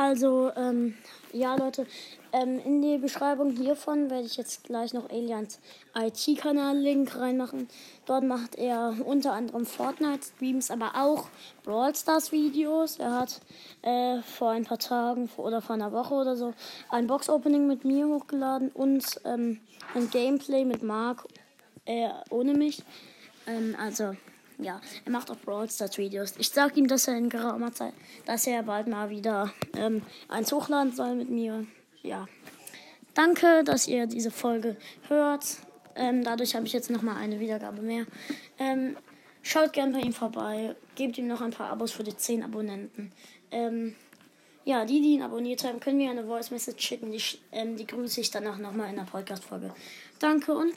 Also, ähm, ja, Leute, ähm, in die Beschreibung hiervon werde ich jetzt gleich noch Aliens IT-Kanal-Link reinmachen. Dort macht er unter anderem Fortnite-Streams, aber auch Brawl Stars-Videos. Er hat äh, vor ein paar Tagen oder vor einer Woche oder so ein Box-Opening mit mir hochgeladen und ähm, ein Gameplay mit Mark äh, ohne mich. Ähm, also, ja, er macht auch Brawl Stars Videos. Ich sag ihm, dass er in geraumer Zeit, dass er bald mal wieder ähm, eins hochladen soll mit mir. Ja. Danke, dass ihr diese Folge hört. Ähm, dadurch habe ich jetzt nochmal eine Wiedergabe mehr. Ähm, schaut gerne bei ihm vorbei. Gebt ihm noch ein paar Abos für die 10 Abonnenten. Ähm, ja, die, die ihn abonniert haben, können mir eine Voice Message schicken. Die, ähm, die grüße ich danach nochmal in der Podcast-Folge. Danke und tschüss.